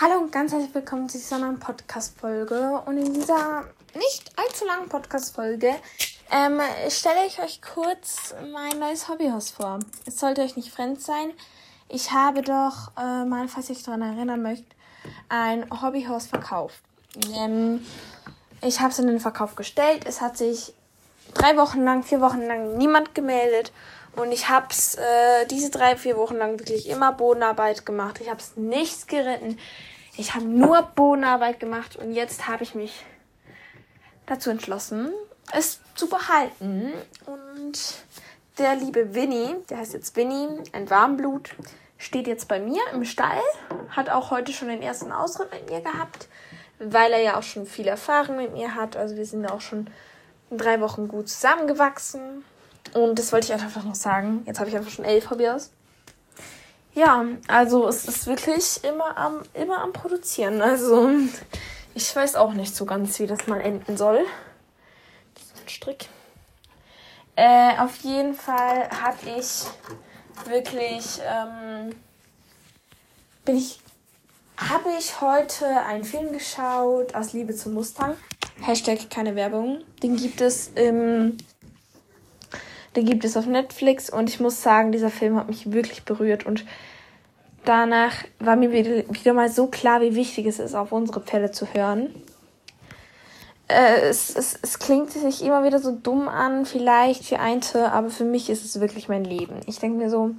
Hallo und ganz herzlich willkommen zu dieser neuen Podcast-Folge. Und in dieser nicht allzu langen Podcast-Folge ähm, stelle ich euch kurz mein neues Hobbyhaus vor. Es sollte euch nicht fremd sein. Ich habe doch äh, mal, falls ihr euch daran erinnern möchtet, ein Hobbyhaus verkauft. Ähm, ich habe es in den Verkauf gestellt. Es hat sich drei Wochen lang, vier Wochen lang niemand gemeldet. Und ich habe es äh, diese drei, vier Wochen lang wirklich immer Bodenarbeit gemacht. Ich habe es nichts geritten. Ich habe nur Bodenarbeit gemacht und jetzt habe ich mich dazu entschlossen, es zu behalten. Und der liebe Winnie, der heißt jetzt Winnie, ein Warmblut, steht jetzt bei mir im Stall, hat auch heute schon den ersten Ausritt mit mir gehabt, weil er ja auch schon viel Erfahrung mit mir hat. Also wir sind auch schon in drei Wochen gut zusammengewachsen. Und das wollte ich einfach noch sagen. Jetzt habe ich einfach schon elf Hobbys. Ja, also es ist wirklich immer am, immer am Produzieren. Also ich weiß auch nicht so ganz, wie das mal enden soll. Das ist ein Strick. Äh, auf jeden Fall habe ich wirklich, ähm, bin ich, habe ich heute einen Film geschaut aus Liebe zum Mustang. Hashtag keine Werbung. Den gibt es im den gibt es auf Netflix und ich muss sagen, dieser Film hat mich wirklich berührt und danach war mir wieder, mal so klar, wie wichtig es ist, auf unsere Pferde zu hören. Äh, es, es, es klingt sich immer wieder so dumm an, vielleicht für Einte, aber für mich ist es wirklich mein Leben. Ich denke mir so,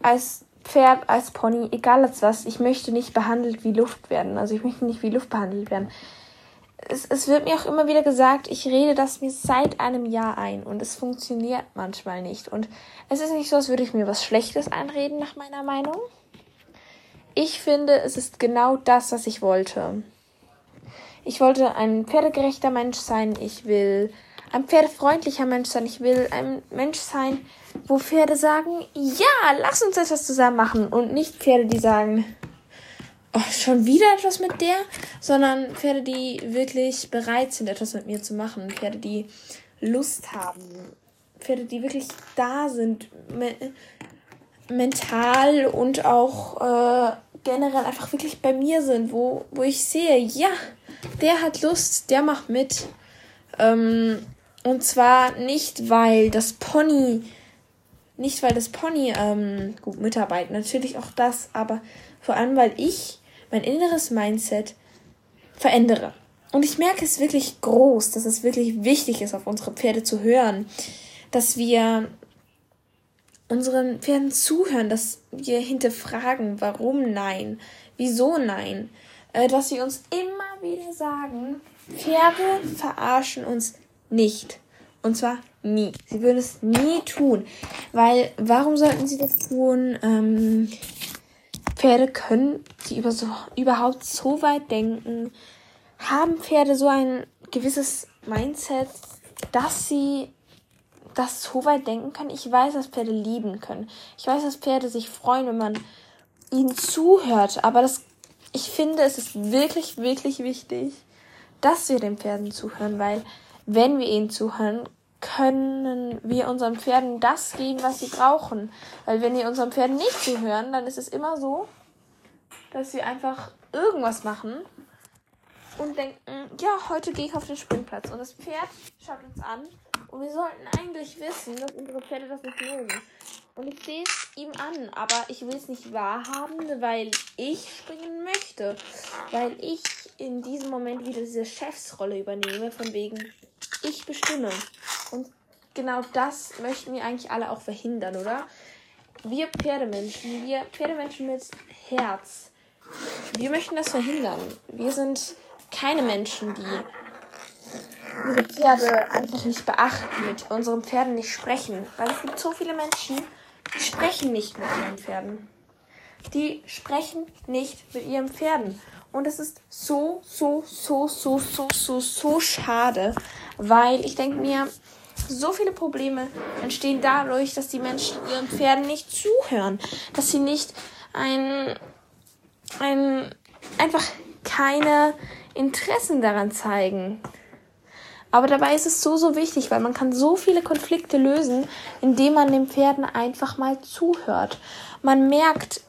als Pferd, als Pony, egal als was, ich möchte nicht behandelt wie Luft werden. Also ich möchte nicht wie Luft behandelt werden es, es wird mir auch immer wieder gesagt, ich rede das mir seit einem Jahr ein und es funktioniert manchmal nicht. Und es ist nicht so, als würde ich mir was Schlechtes einreden, nach meiner Meinung. Ich finde, es ist genau das, was ich wollte. Ich wollte ein pferdegerechter Mensch sein. Ich will ein pferdefreundlicher Mensch sein. Ich will ein Mensch sein, wo Pferde sagen, ja, lass uns etwas zusammen machen. Und nicht Pferde, die sagen, oh, schon wieder etwas mit der, sondern Pferde, die wirklich bereit sind, etwas mit mir zu machen. Pferde, die Lust haben. Pferde, die wirklich da sind, me mental und auch äh, generell einfach wirklich bei mir sind, wo, wo ich sehe, ja, der hat Lust, der macht mit. Ähm, und zwar nicht, weil das Pony, nicht weil das Pony ähm, gut mitarbeitet, natürlich auch das, aber vor allem, weil ich mein inneres Mindset verändere. Und ich merke es wirklich groß, dass es wirklich wichtig ist, auf unsere Pferde zu hören, dass wir unseren Pferden zuhören, dass wir hinterfragen, warum nein, wieso nein, äh, dass sie uns immer wieder sagen, Pferde verarschen uns nicht. Und zwar nie. Sie würden es nie tun. Weil, warum sollten sie das tun? Ähm, Pferde können sie über so, überhaupt so weit denken? Haben Pferde so ein gewisses Mindset, dass sie das so weit denken können? Ich weiß, dass Pferde lieben können. Ich weiß, dass Pferde sich freuen, wenn man ihnen zuhört. Aber das, ich finde, es ist wirklich, wirklich wichtig, dass wir den Pferden zuhören, weil wenn wir ihnen zuhören, können wir unseren Pferden das geben, was sie brauchen. Weil wenn wir unseren Pferden nicht zuhören, dann ist es immer so, dass sie einfach irgendwas machen und denken, ja, heute gehe ich auf den Springplatz. Und das Pferd schaut uns an und wir sollten eigentlich wissen, dass unsere Pferde das nicht mögen. Und ich sehe es ihm an, aber ich will es nicht wahrhaben, weil ich springen möchte. Weil ich in diesem Moment wieder diese Chefsrolle übernehme, von wegen, ich bestimme. Und genau das möchten wir eigentlich alle auch verhindern, oder? Wir Pferdemenschen, wir Pferdemenschen mit Herz, wir möchten das verhindern. Wir sind keine Menschen, die ihre Pferde einfach nicht beachten, mit unseren Pferden nicht sprechen. Weil es gibt so viele Menschen, die sprechen nicht mit ihren Pferden. Die sprechen nicht mit ihren Pferden. Und es ist so, so, so, so, so, so, so schade, weil ich denke mir, so viele Probleme entstehen dadurch, dass die Menschen ihren Pferden nicht zuhören, dass sie nicht ein, ein, einfach keine Interessen daran zeigen. Aber dabei ist es so, so wichtig, weil man kann so viele Konflikte lösen, indem man den Pferden einfach mal zuhört. Man merkt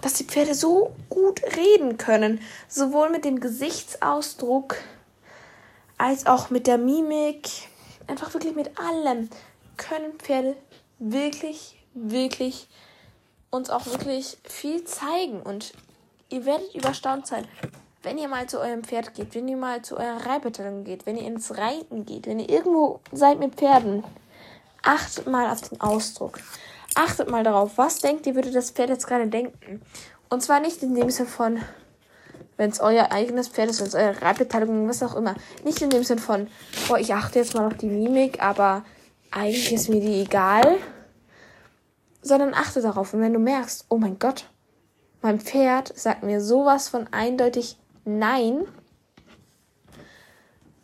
dass die Pferde so gut reden können. Sowohl mit dem Gesichtsausdruck als auch mit der Mimik. Einfach wirklich mit allem können Pferde wirklich, wirklich uns auch wirklich viel zeigen. Und ihr werdet überstaunt sein, wenn ihr mal zu eurem Pferd geht, wenn ihr mal zu eurer Reitbeteiligung geht, wenn ihr ins Reiten geht, wenn ihr irgendwo seid mit Pferden. Achtet mal auf den Ausdruck. Achtet mal darauf, was denkt ihr, würde das Pferd jetzt gerade denken? Und zwar nicht in dem Sinne von, wenn es euer eigenes Pferd ist, wenn es eure Reitbeteiligung, was auch immer. Nicht in dem Sinne von, boah, ich achte jetzt mal auf die Mimik, aber eigentlich ist mir die egal. Sondern achte darauf. Und wenn du merkst, oh mein Gott, mein Pferd sagt mir sowas von eindeutig Nein,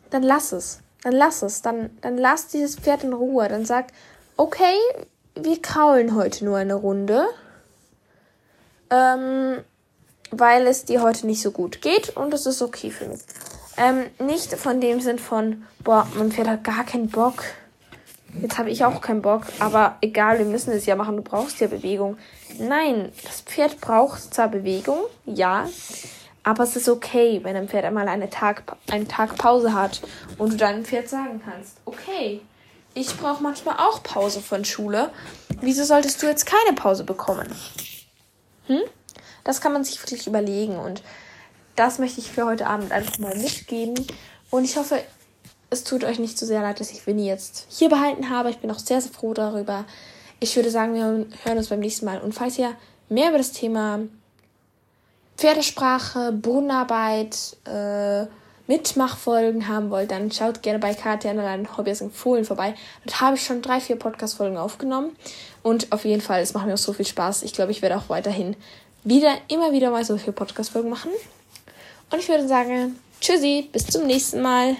dann lass es. Dann lass es. Dann, dann lass dieses Pferd in Ruhe. Dann sag, okay, wir kraulen heute nur eine Runde. Ähm, weil es dir heute nicht so gut geht und es ist okay für mich. Ähm, nicht von dem Sinn von, boah, mein Pferd hat gar keinen Bock. Jetzt habe ich auch keinen Bock, aber egal, wir müssen es ja machen, du brauchst ja Bewegung. Nein, das Pferd braucht zwar Bewegung, ja, aber es ist okay, wenn ein Pferd einmal eine Tag, einen Tag Pause hat und du deinem Pferd sagen kannst, okay, ich brauche manchmal auch Pause von Schule. Wieso solltest du jetzt keine Pause bekommen? Hm? Das kann man sich wirklich überlegen und das möchte ich für heute Abend einfach mal mitgeben. Und ich hoffe, es tut euch nicht so sehr leid, dass ich Winnie jetzt hier behalten habe. Ich bin auch sehr, sehr froh darüber. Ich würde sagen, wir hören uns beim nächsten Mal. Und falls ihr mehr über das Thema Pferdesprache, Bodenarbeit, äh, Mitmachfolgen haben wollt, dann schaut gerne bei Katja an Hobbys in Fohlen vorbei. Dort habe ich schon drei, vier Podcast-Folgen aufgenommen. Und auf jeden Fall, es macht mir auch so viel Spaß. Ich glaube, ich werde auch weiterhin wieder, immer wieder mal so viele Podcast-Folgen machen. Und ich würde sagen, tschüssi, bis zum nächsten Mal.